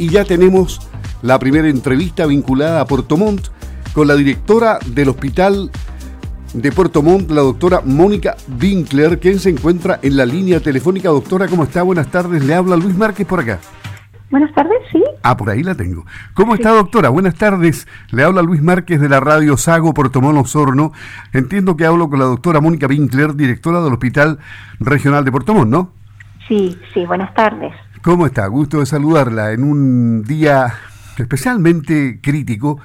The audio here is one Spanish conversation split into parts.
y ya tenemos la primera entrevista vinculada a Puerto Montt con la directora del Hospital de Puerto Montt, la doctora Mónica Winkler, quien se encuentra en la línea telefónica. Doctora, ¿cómo está? Buenas tardes. Le habla Luis Márquez por acá. Buenas tardes, sí. Ah, por ahí la tengo. ¿Cómo está, doctora? Buenas tardes. Le habla Luis Márquez de la radio Sago Puerto Montt Osorno. Entiendo que hablo con la doctora Mónica Winkler, directora del Hospital Regional de Puerto Montt, ¿no? Sí, sí, buenas tardes. ¿Cómo está? Gusto de saludarla en un día especialmente crítico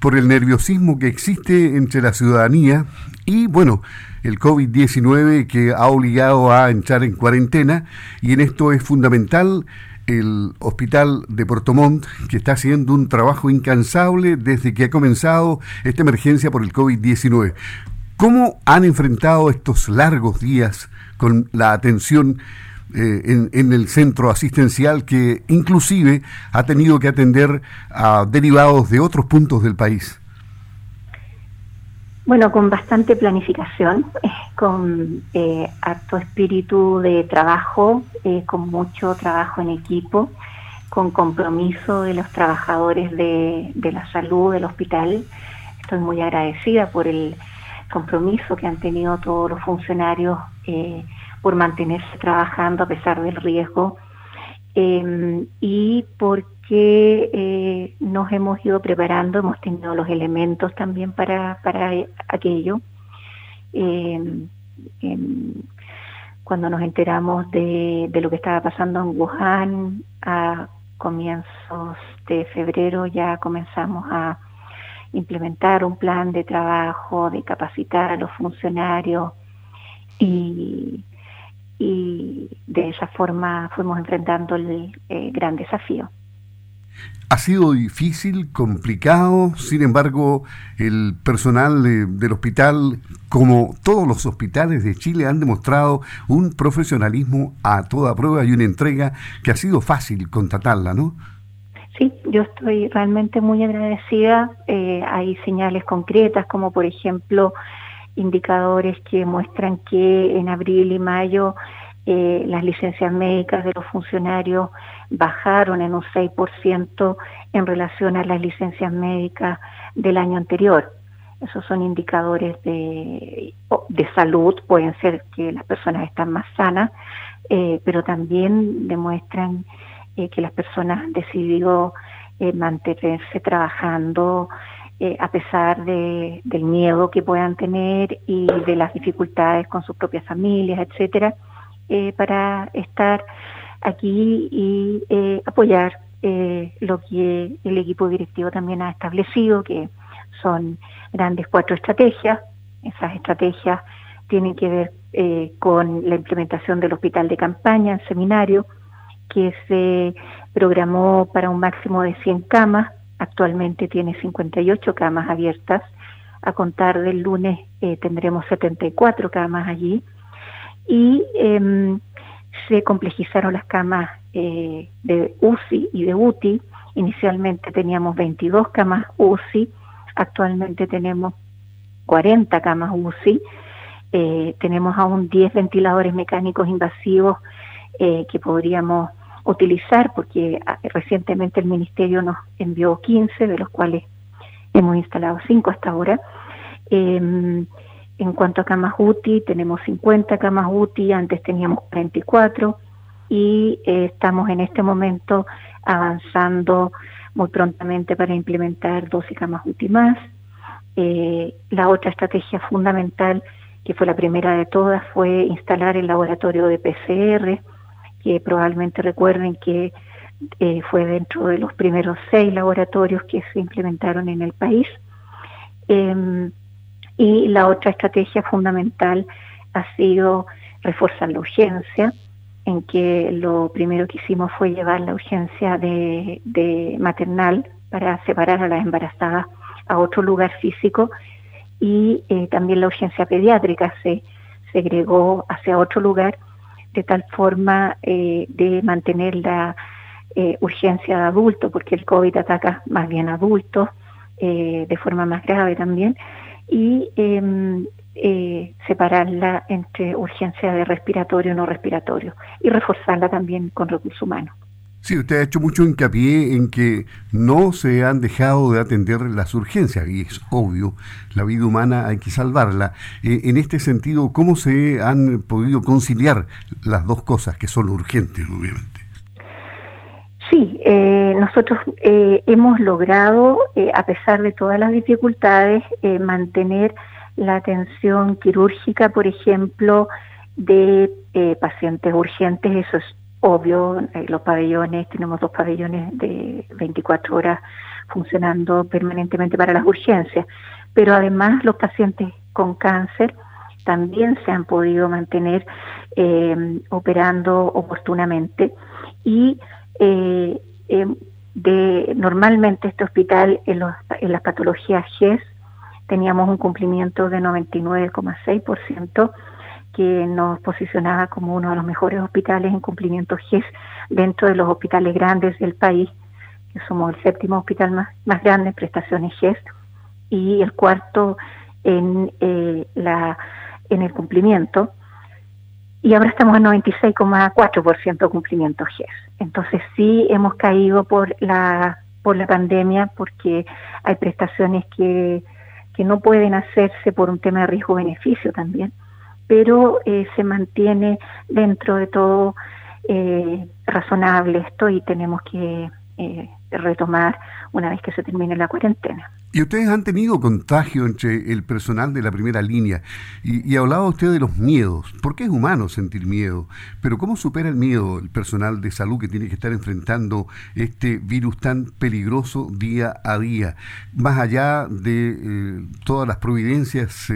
por el nerviosismo que existe entre la ciudadanía y, bueno, el COVID-19 que ha obligado a entrar en cuarentena y en esto es fundamental el Hospital de Puerto que está haciendo un trabajo incansable desde que ha comenzado esta emergencia por el COVID-19. ¿Cómo han enfrentado estos largos días con la atención eh, en, el centro asistencial que inclusive ha tenido que atender a derivados de otros puntos del país? Bueno, con bastante planificación, eh, con eh, harto espíritu de trabajo, eh, con mucho trabajo en equipo, con compromiso de los trabajadores de, de la salud del hospital. Estoy muy agradecida por el compromiso que han tenido todos los funcionarios eh, por mantenerse trabajando a pesar del riesgo em, y porque eh, nos hemos ido preparando, hemos tenido los elementos también para, para aquello. Em, em, cuando nos enteramos de, de, lo que estaba pasando en Wuhan a comienzos de febrero ya comenzamos a implementar un plan de trabajo, de capacitar a los funcionarios y y de esa forma fuimos enfrentando el eh, gran desafío. Ha sido difícil, complicado, sin embargo, el personal del hospital, como todos los hospitales de Chile, han demostrado un profesionalismo a toda prueba y una entrega que ha sido fácil contratarla, ¿no? Sí, yo estoy realmente muy agradecida. Eh, hay señales concretas, como por ejemplo indicadores que muestran que en abril y mayo eh, las licencias médicas de los funcionarios bajaron en un 6% en relación a las licencias médicas del año anterior. Esos son indicadores de, salud, pueden ser que las personas están más sanas, eh, pero también demuestran eh, que las personas han decidido mantenerse trabajando eh, a pesar de, del miedo que puedan tener y de las dificultades con sus propias familias, etcétera, eh, para estar aquí y eh, apoyar lo que el equipo directivo también ha establecido, que son grandes cuatro estrategias. Esas estrategias tienen que ver con la implementación del hospital de campaña en seminario, que se programó para un máximo de 100 camas Actualmente tiene 58 camas abiertas. A contar del lunes eh, tendremos 74 camas allí. Y eh, se complejizaron las camas eh, de UCI y de UTI. Inicialmente teníamos 22 camas UCI, actualmente tenemos 40 camas UCI. Eh, tenemos aún 10 ventiladores mecánicos invasivos que podríamos utilizar, porque ah, recientemente el Ministerio nos envió 15, de los cuales hemos instalado 5 hasta ahora. Eh, en cuanto a camas UTI, tenemos 50 camas UTI, antes teníamos 44 y eh, estamos en este momento avanzando muy prontamente para implementar 12 camas UTI más. Eh, la otra estrategia fundamental, que fue la primera de todas, fue instalar el laboratorio de PCR que probablemente recuerden que eh, fue dentro de los primeros seis laboratorios que se implementaron en el país. Eh, y la otra estrategia fundamental ha sido reforzar la urgencia, en que lo primero que hicimos fue llevar la urgencia de maternal para separar a las embarazadas a otro lugar físico y eh, también la urgencia pediátrica se segregó hacia otro lugar de tal forma eh, de mantener la eh, urgencia de adulto, porque el COVID ataca más bien adultos eh, de forma más grave también, y em, separarla entre urgencia de respiratorio y no respiratorio, y reforzarla también con recursos humanos. Sí, usted ha hecho mucho hincapié en que no se han dejado de atender las urgencias, y es obvio, la vida humana hay que salvarla. Eh, en este sentido, ¿cómo se han podido conciliar las dos cosas que son urgentes, obviamente? Sí, eh, nosotros eh, hemos logrado, a pesar de todas las dificultades, mantener la atención quirúrgica, por ejemplo, de pacientes urgentes, eso es obvio, eh, los pabellones, tenemos dos pabellones de 24 horas funcionando permanentemente para las urgencias, pero además los pacientes con cáncer también se han podido mantener eh, operando oportunamente. Y eh, de normalmente este hospital en, en las patologías GES teníamos un cumplimiento de 99,6% que nos posicionaba como uno de los mejores hospitales en cumplimiento GES dentro de los hospitales grandes del país, que somos el séptimo hospital más, más grande en prestaciones GES y el cuarto en, eh, la, en el cumplimiento. Y ahora estamos en 96,4% cumplimiento GES. Entonces sí hemos caído por la, por la pandemia porque hay prestaciones que, que no pueden hacerse por un tema de riesgo-beneficio también pero eh, se mantiene dentro de todo eh, razonable esto y tenemos que eh, retomar una vez que se termine la cuarentena. Y ustedes han tenido contagio entre el personal de la primera línea y, y hablaba usted de los miedos, porque es humano sentir miedo, pero ¿cómo supera el miedo el personal de salud que tiene que estar enfrentando este virus tan peligroso día a día? Más allá de todas las providencias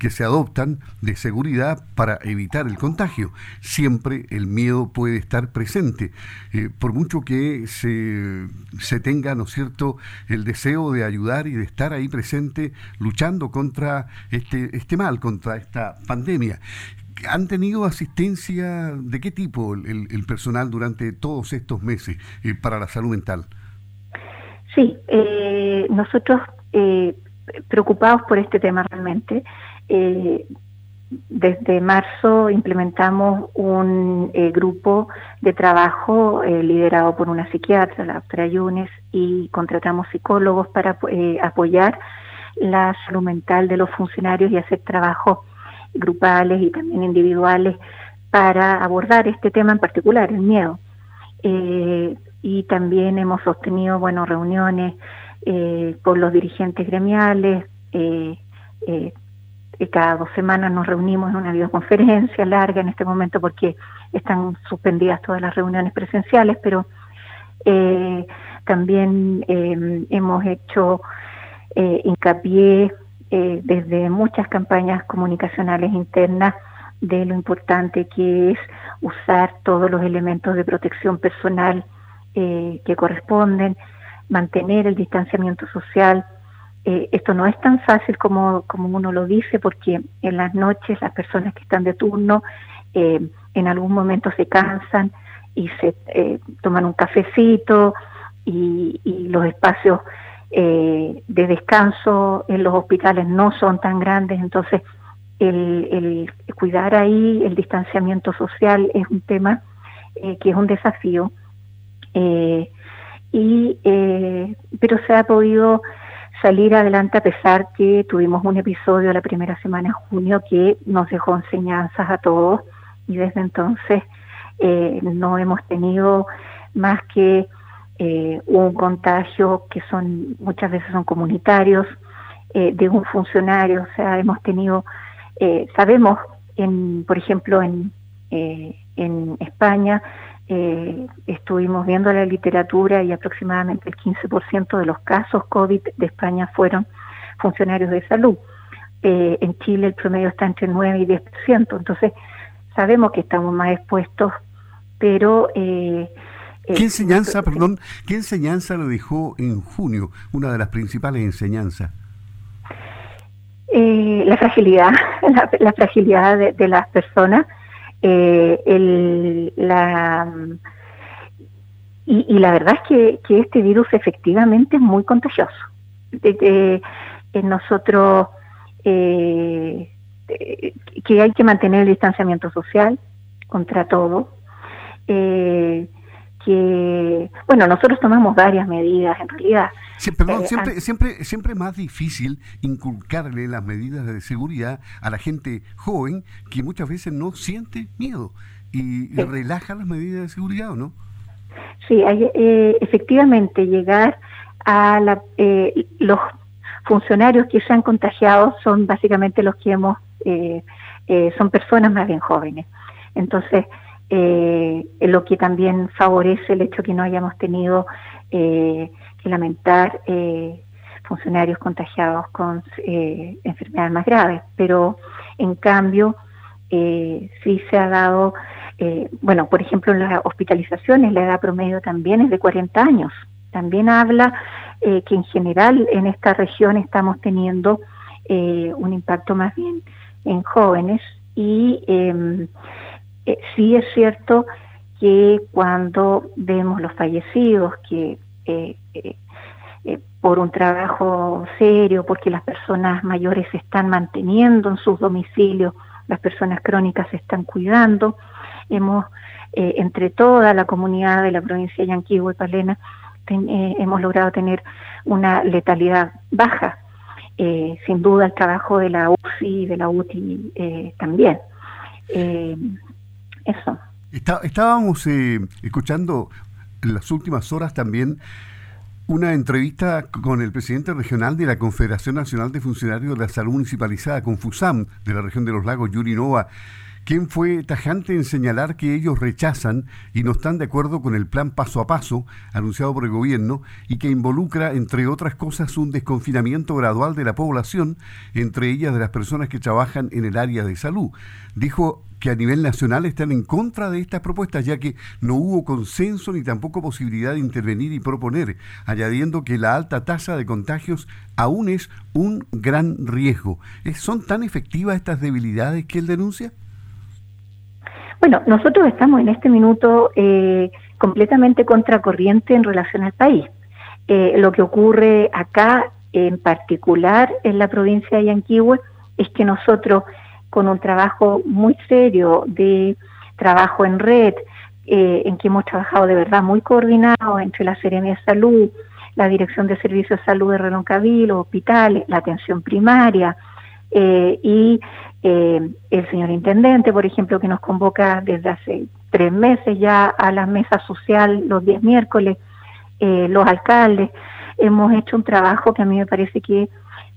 que se adoptan de seguridad para evitar el contagio. Siempre el miedo puede estar presente, eh, por mucho que se, se tenga, ¿no es cierto?, el deseo de ayudar y de estar ahí presente luchando contra este, este mal, contra esta pandemia. ¿Han tenido asistencia de qué tipo el, personal durante todos estos meses eh, para la salud mental? Sí, eh, nosotros preocupados por este tema realmente, eh, desde marzo implementamos un eh, grupo de trabajo eh, liderado por una psiquiatra, la doctora Yunes, y contratamos psicólogos para apoyar la salud mental de los funcionarios y hacer trabajos grupales y también individuales para abordar este tema en particular, el miedo. y también hemos sostenido bueno, reuniones con los dirigentes gremiales, cada dos semanas nos reunimos en una videoconferencia larga en este momento porque están suspendidas todas las reuniones presenciales, pero eh, también eh, hemos hecho eh, hincapié desde muchas campañas comunicacionales internas de lo importante que es usar todos los elementos de protección personal que corresponden, mantener el distanciamiento social, eh, esto no es tan fácil como, como uno lo dice, porque en las noches las personas que están de turno eh, en algún momento se cansan y se eh, toman un cafecito y, los espacios de descanso en los hospitales no son tan grandes, entonces el, el cuidar ahí el distanciamiento social es un tema que es un desafío. y pero se ha podido salir adelante a pesar que tuvimos un episodio la primera semana de junio que nos dejó enseñanzas a todos y desde entonces eh, no hemos tenido más que eh, un contagio que son muchas veces son comunitarios eh, de un funcionario, o sea, hemos tenido, sabemos, en, por ejemplo, en, en España, eh, estuvimos viendo la literatura y aproximadamente el 15% de los casos COVID de España fueron funcionarios de salud. Eh, en Chile el promedio está entre 9 y 10%, entonces sabemos que estamos más expuestos, pero... Eh, ¿Qué enseñanza, perdón, qué enseñanza lo dejó en junio, una de las principales enseñanzas? la fragilidad, la, fragilidad de las personas, eh, el, la, y, la verdad es que, este virus efectivamente es muy contagioso. De, nosotros eh, que hay que mantener el distanciamiento social contra todo, eh, que, bueno, nosotros tomamos varias medidas en realidad. perdón, eh, siempre, siempre, siempre más difícil inculcarle las medidas de seguridad a la gente joven que muchas veces no siente miedo y, relaja las medidas de seguridad, ¿o no? Sí, hay, eh, efectivamente llegar a la, eh, los funcionarios que se han contagiado son básicamente los que hemos, son personas más bien jóvenes. Entonces, eh, lo que también favorece el hecho que no hayamos tenido eh, que lamentar eh, funcionarios contagiados con enfermedades más graves. Pero, en cambio, sí se ha dado, bueno, por ejemplo, en las hospitalizaciones la edad promedio también es de 40 años. También habla que en general en esta región estamos teniendo un impacto más bien en jóvenes y em, eh, sí es cierto que cuando vemos los fallecidos, que eh, eh, por un trabajo serio, porque las personas mayores se están manteniendo en sus domicilios, las personas crónicas se están cuidando, hemos, entre toda la comunidad de la provincia de Yanquihue y Palena, hemos logrado tener una letalidad baja. sin duda el trabajo de la UCI y de la UTI también. Eso. estábamos eh, escuchando en las últimas horas también una entrevista con el presidente regional de la Confederación Nacional de Funcionarios de la Salud Municipalizada, Confusam, de la región de los lagos, Yuri Nova, quien fue tajante en señalar que ellos rechazan y no están de acuerdo con el plan paso a paso anunciado por el gobierno y que involucra, entre otras cosas, un desconfinamiento gradual de la población, entre ellas de las personas que trabajan en el área de salud. Dijo que a nivel nacional están en contra de estas propuestas, ya que no hubo consenso ni tampoco posibilidad de intervenir y proponer, añadiendo que la alta tasa de contagios aún es un gran riesgo. ¿Son tan efectivas estas debilidades que él denuncia? Bueno, nosotros estamos en este minuto eh, completamente contracorriente en relación al país. Eh, lo que ocurre acá, en particular en la provincia de Yanquihue, es que nosotros con un trabajo muy serio de trabajo en red, eh, en que hemos trabajado de verdad muy coordinado entre la Seremia de Salud, la Dirección de Servicios de Salud de Reloncaví, los hospitales, la atención primaria eh, y eh, el señor Intendente, por ejemplo, que nos convoca desde hace tres meses ya a la mesa social los días miércoles, los alcaldes, hemos hecho un trabajo que a mí me parece que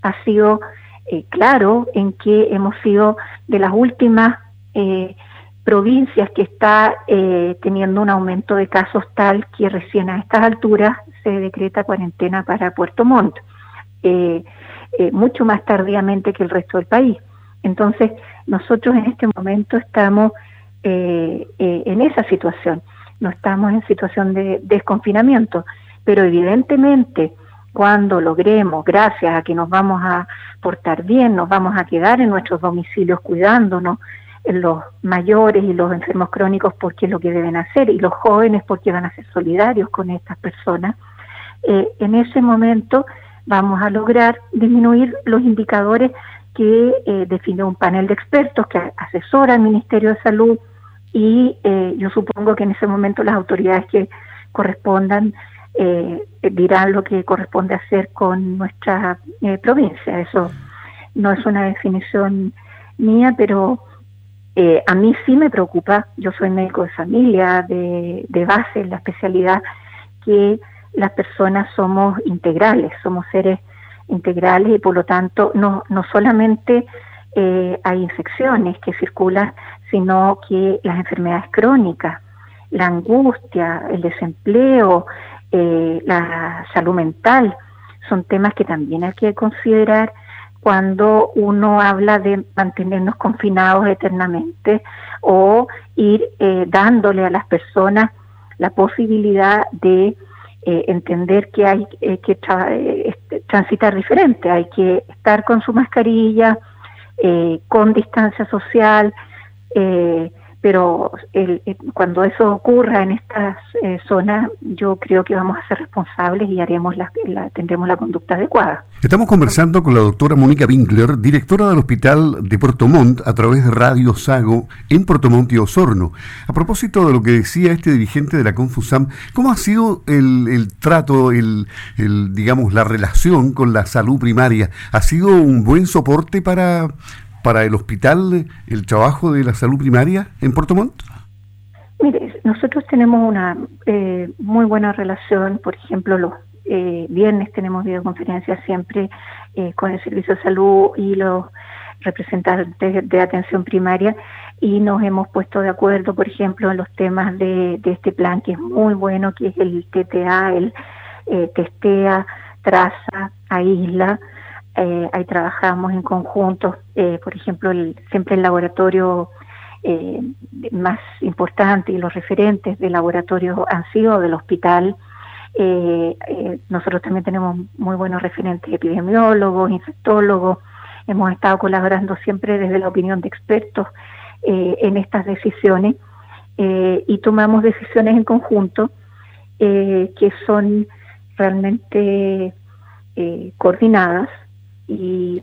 ha sido eh, claro en que hemos sido de las últimas eh, provincias que está eh, teniendo un aumento de casos tal que recién a estas alturas se decreta cuarentena para Puerto Montt, mucho más tardíamente que el resto del país. Entonces, nosotros en este momento estamos en esa situación, no estamos en situación de desconfinamiento, pero evidentemente cuando logremos, gracias a que nos vamos a portar bien, nos vamos a quedar en nuestros domicilios cuidándonos, los mayores y los enfermos crónicos porque es lo que deben hacer y los jóvenes porque van a ser solidarios con estas personas, eh, en ese momento vamos a lograr disminuir los indicadores que eh, define un panel de expertos que asesora al Ministerio de Salud y eh, yo supongo que en ese momento las autoridades que correspondan eh, dirán lo que corresponde hacer con nuestra eh, provincia. Eso no es una definición mía, pero eh, a mí sí me preocupa, yo soy médico de familia, de, de base en la especialidad, que las personas somos integrales, somos seres integrales y por lo tanto no, no solamente eh, hay infecciones que circulan, sino que las enfermedades crónicas, la angustia, el desempleo, eh, la salud mental, son temas que también hay que considerar cuando uno habla de mantenernos confinados eternamente o ir eh, dándole a las personas la posibilidad de eh, entender que hay que este, transitar diferente, hay que estar con su mascarilla, con distancia social, pero el, cuando eso ocurra en estas eh, zonas, yo creo que vamos a ser responsables y haremos la, tendremos la conducta adecuada. Estamos conversando con la doctora Mónica Winkler, directora del Hospital de Puerto Montt, a través de Radio Sago en Puerto Montt y Osorno. A propósito de lo que decía este dirigente de la Confusam, ¿cómo ha sido el, trato, el, digamos, la relación con la salud primaria? ¿Ha sido un buen soporte para para el hospital el trabajo de la salud primaria en Puerto Montt? Mire, nosotros tenemos una eh, muy buena relación, por ejemplo, los eh, viernes tenemos videoconferencias siempre eh, con el Servicio de Salud y los representantes de atención primaria y nos hemos puesto de acuerdo, por ejemplo, en los temas de, de este plan que es muy bueno, que es el TTA, el testea, traza, aísla, eh, ahí trabajamos en conjunto, eh, por ejemplo, siempre el laboratorio eh, más importante y los referentes del laboratorio han sido del hospital. nosotros también tenemos muy buenos referentes epidemiólogos, infectólogos, hemos estado colaborando siempre desde la opinión de expertos en estas decisiones y tomamos decisiones en conjunto que son realmente coordinadas y,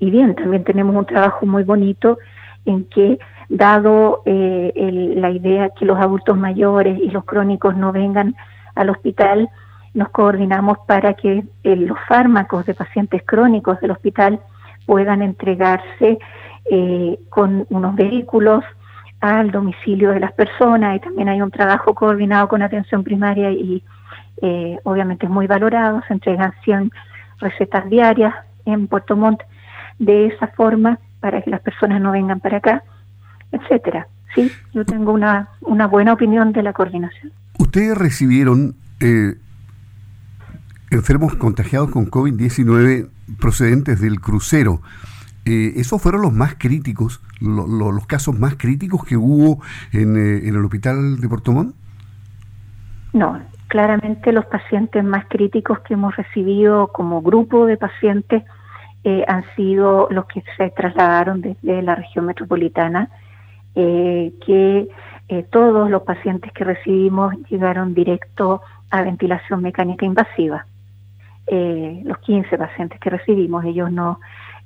bien, también tenemos un trabajo muy bonito en que, dado eh, la idea que los adultos mayores y los crónicos no vengan al hospital, nos coordinamos para que eh, los fármacos de pacientes crónicos del hospital puedan entregarse eh, con unos vehículos al domicilio de las personas. Y también hay un trabajo coordinado con atención primaria y obviamente es muy valorado, se entregan 100 recetas diarias en Puerto Montt de esa forma para que las personas no vengan para acá, etcétera. Sí, yo tengo una, una buena opinión de la coordinación. Ustedes recibieron eh, enfermos contagiados con COVID-19 procedentes del crucero. Eh, ¿Esos fueron los más críticos, los casos más críticos que hubo en, eh, en el hospital de Puerto Montt? No, Claramente los pacientes más críticos que hemos recibido como grupo de pacientes eh, han sido los que se trasladaron desde la región metropolitana, eh, que eh, todos los pacientes que recibimos llegaron directo a ventilación mecánica invasiva. los 15 pacientes que recibimos, ellos no,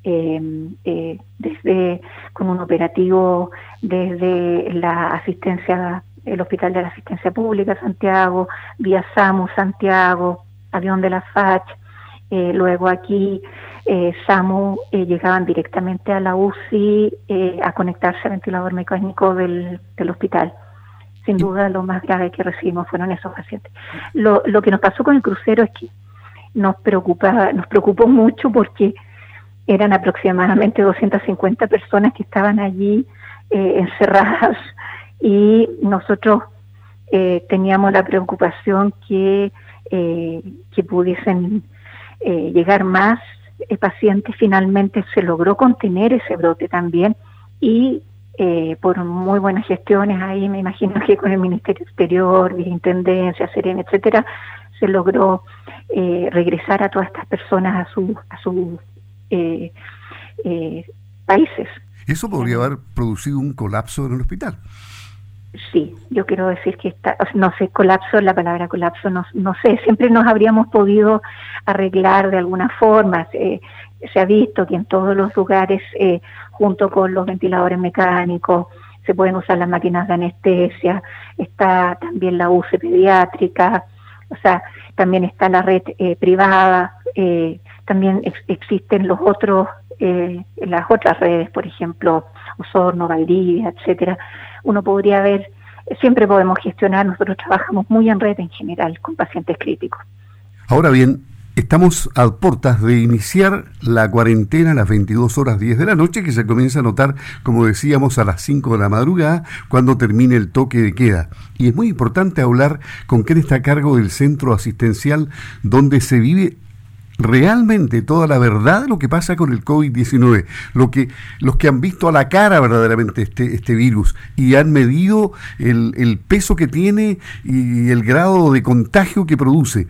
desde con un operativo desde la asistencia el Hospital de la Asistencia Pública Santiago, vía SAMU Santiago, avión de la FACH, eh, luego aquí eh, SAMU eh, llegaban directamente a la UCI a conectarse al ventilador mecánico del, hospital. Sin duda lo más grave que recibimos fueron esos pacientes. Lo, lo que nos pasó con el crucero es que nos preocupa, nos preocupó mucho porque eran aproximadamente 250 personas que estaban allí encerradas y nosotros eh, teníamos la preocupación que, eh, que pudiesen eh, llegar más pacientes. Finalmente se logró contener ese brote también y por muy buenas gestiones ahí, me imagino que con el Ministerio Exterior, Intendencia, Serena, etcétera, se logró regresar a todas estas personas a, su, a sus países. Eso podría haber producido un colapso en el hospital. Sí, yo quiero decir que está, no sé, colapso, la palabra colapso, no, sé, siempre nos habríamos podido arreglar de alguna forma. se ha visto que en todos los lugares, eh, junto con los ventiladores mecánicos, se pueden usar las máquinas de anestesia, está también la UCE pediátrica, o sea, también está la red eh, privada, eh, también existen los otros, las otras redes, por ejemplo, Osorno, Valdivia, etcétera uno podría ver, siempre podemos gestionar, nosotros trabajamos muy en red en general con pacientes críticos. Ahora bien, estamos a puertas de iniciar la cuarentena a las 22 horas 10 de la noche, que se comienza a notar, como decíamos, a las 5 de la madrugada, cuando termine el toque de queda. Y es muy importante hablar con quién está a cargo del centro asistencial donde se vive realmente toda la verdad de lo que pasa con el COVID-19, lo que, los que han visto a la cara verdaderamente este, este virus y han medido el, el peso que tiene y el grado de contagio que produce.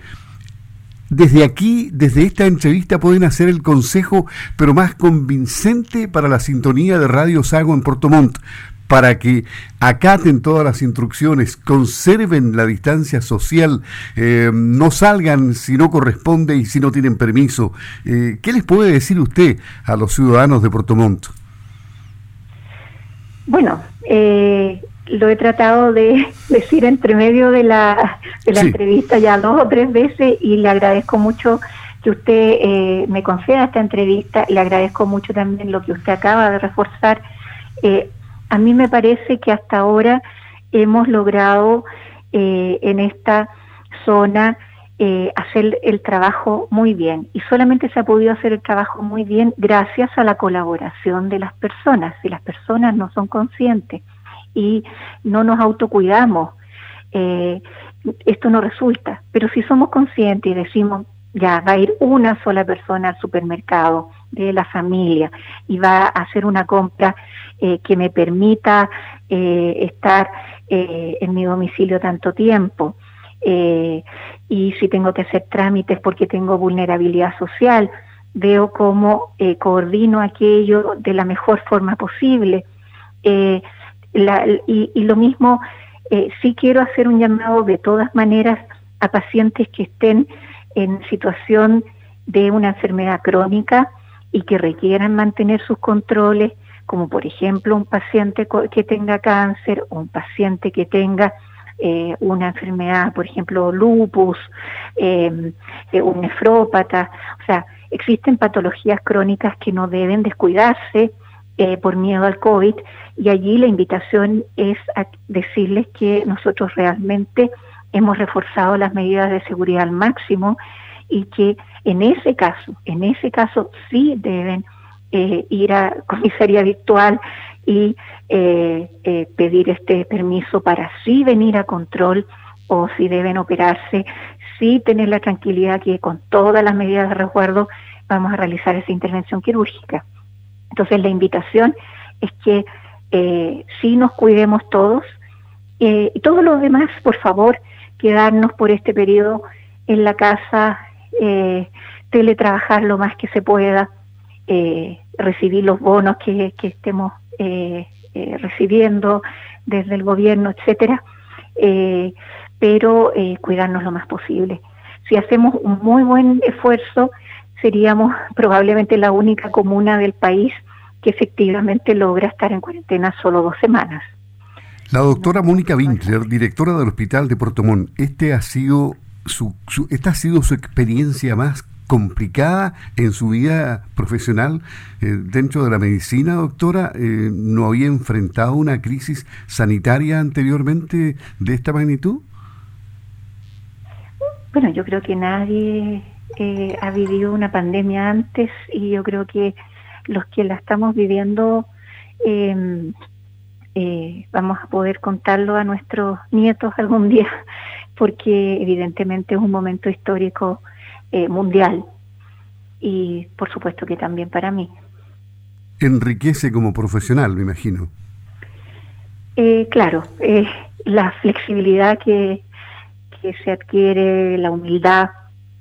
Desde aquí, desde esta entrevista, pueden hacer el consejo, pero más convincente para la sintonía de Radio Sago en Puerto Montt. Para que acaten todas las instrucciones, conserven la distancia social, eh, no salgan si no corresponde y si no tienen permiso. Eh, ¿Qué les puede decir usted a los ciudadanos de Puerto Montt? Bueno, eh, lo he tratado de decir entre medio de la, de la entrevista ya dos o tres veces y le agradezco mucho que usted eh, me conceda esta entrevista, le agradezco mucho también lo que usted acaba de reforzar. Eh, a mí me parece que hasta ahora hemos logrado eh, en esta zona hacer el trabajo muy bien y solamente se ha podido hacer el trabajo muy bien gracias a la colaboración de las personas. Si las personas no son conscientes y no nos autocuidamos, esto no resulta. Pero si somos conscientes y decimos, ya va a ir una sola persona al supermercado de la familia y va a hacer una compra eh, que me permita eh, estar eh, en mi domicilio tanto tiempo. y si tengo que hacer trámites porque tengo vulnerabilidad social, veo cómo coordino aquello de la mejor forma posible. y, y, lo mismo, sí quiero hacer un llamado de todas maneras a pacientes que estén en situación de una enfermedad crónica y que requieran mantener sus controles, como por ejemplo un paciente que tenga cáncer un paciente que tenga eh, una enfermedad, por ejemplo, lupus, em, eh, un nefrópata. O sea, existen patologías crónicas que no deben descuidarse eh, por miedo al COVID y allí la invitación es a decirles que nosotros realmente hemos reforzado las medidas de seguridad al máximo y que en ese caso, en ese caso sí deben eh, ir a comisaría virtual y eh, eh, pedir este permiso para sí venir a control o si deben operarse, sí tener la tranquilidad que con todas las medidas de resguardo vamos a realizar esa intervención quirúrgica. Entonces la invitación es que sí nos cuidemos todos y todos los demás, por favor, quedarnos por este periodo en la casa, eh, teletrabajar lo más que se pueda, eh, recibir los bonos que, estemos eh, eh, recibiendo desde el gobierno, etcétera, pero cuidarnos lo más posible. Si hacemos un muy buen esfuerzo, seríamos probablemente la única comuna del país que efectivamente logra estar en cuarentena solo dos semanas. La doctora Mónica Winkler, directora del Hospital de Puerto Montt, este ha sido su, esta ha sido su experiencia más complicada en su vida profesional eh, dentro de la medicina, doctora? Eh, ¿No había enfrentado una crisis sanitaria anteriormente de esta magnitud? Bueno, yo creo que nadie eh, ha vivido una pandemia antes y yo creo que los que la estamos viviendo eh, vamos a poder contarlo a nuestros nietos algún día, porque evidentemente es un momento histórico eh, mundial y por supuesto que también para mí. Enriquece como profesional, me imagino. Eh, claro, la flexibilidad que, que se adquiere, la humildad,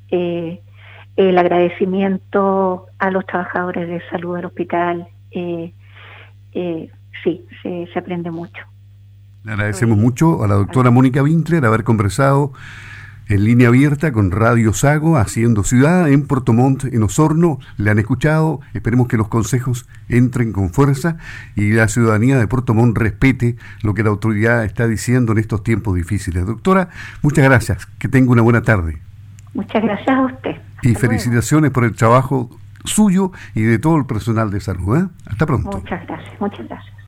el agradecimiento a los trabajadores de salud del hospital, eh, sí, se, aprende mucho. Le agradecemos mucho a la doctora Mónica Winkler haber conversado en línea abierta con Radio Sago, haciendo ciudad en Puerto Montt, en Osorno. Le han escuchado, esperemos que los consejos entren con fuerza y la ciudadanía de Puerto Montt respete lo que la autoridad está diciendo en estos tiempos difíciles. Doctora, muchas gracias, que tenga una buena tarde. Muchas gracias a usted. y felicitaciones por el trabajo suyo y de todo el personal de salud. ¿eh? Hasta pronto. Muchas gracias, muchas gracias.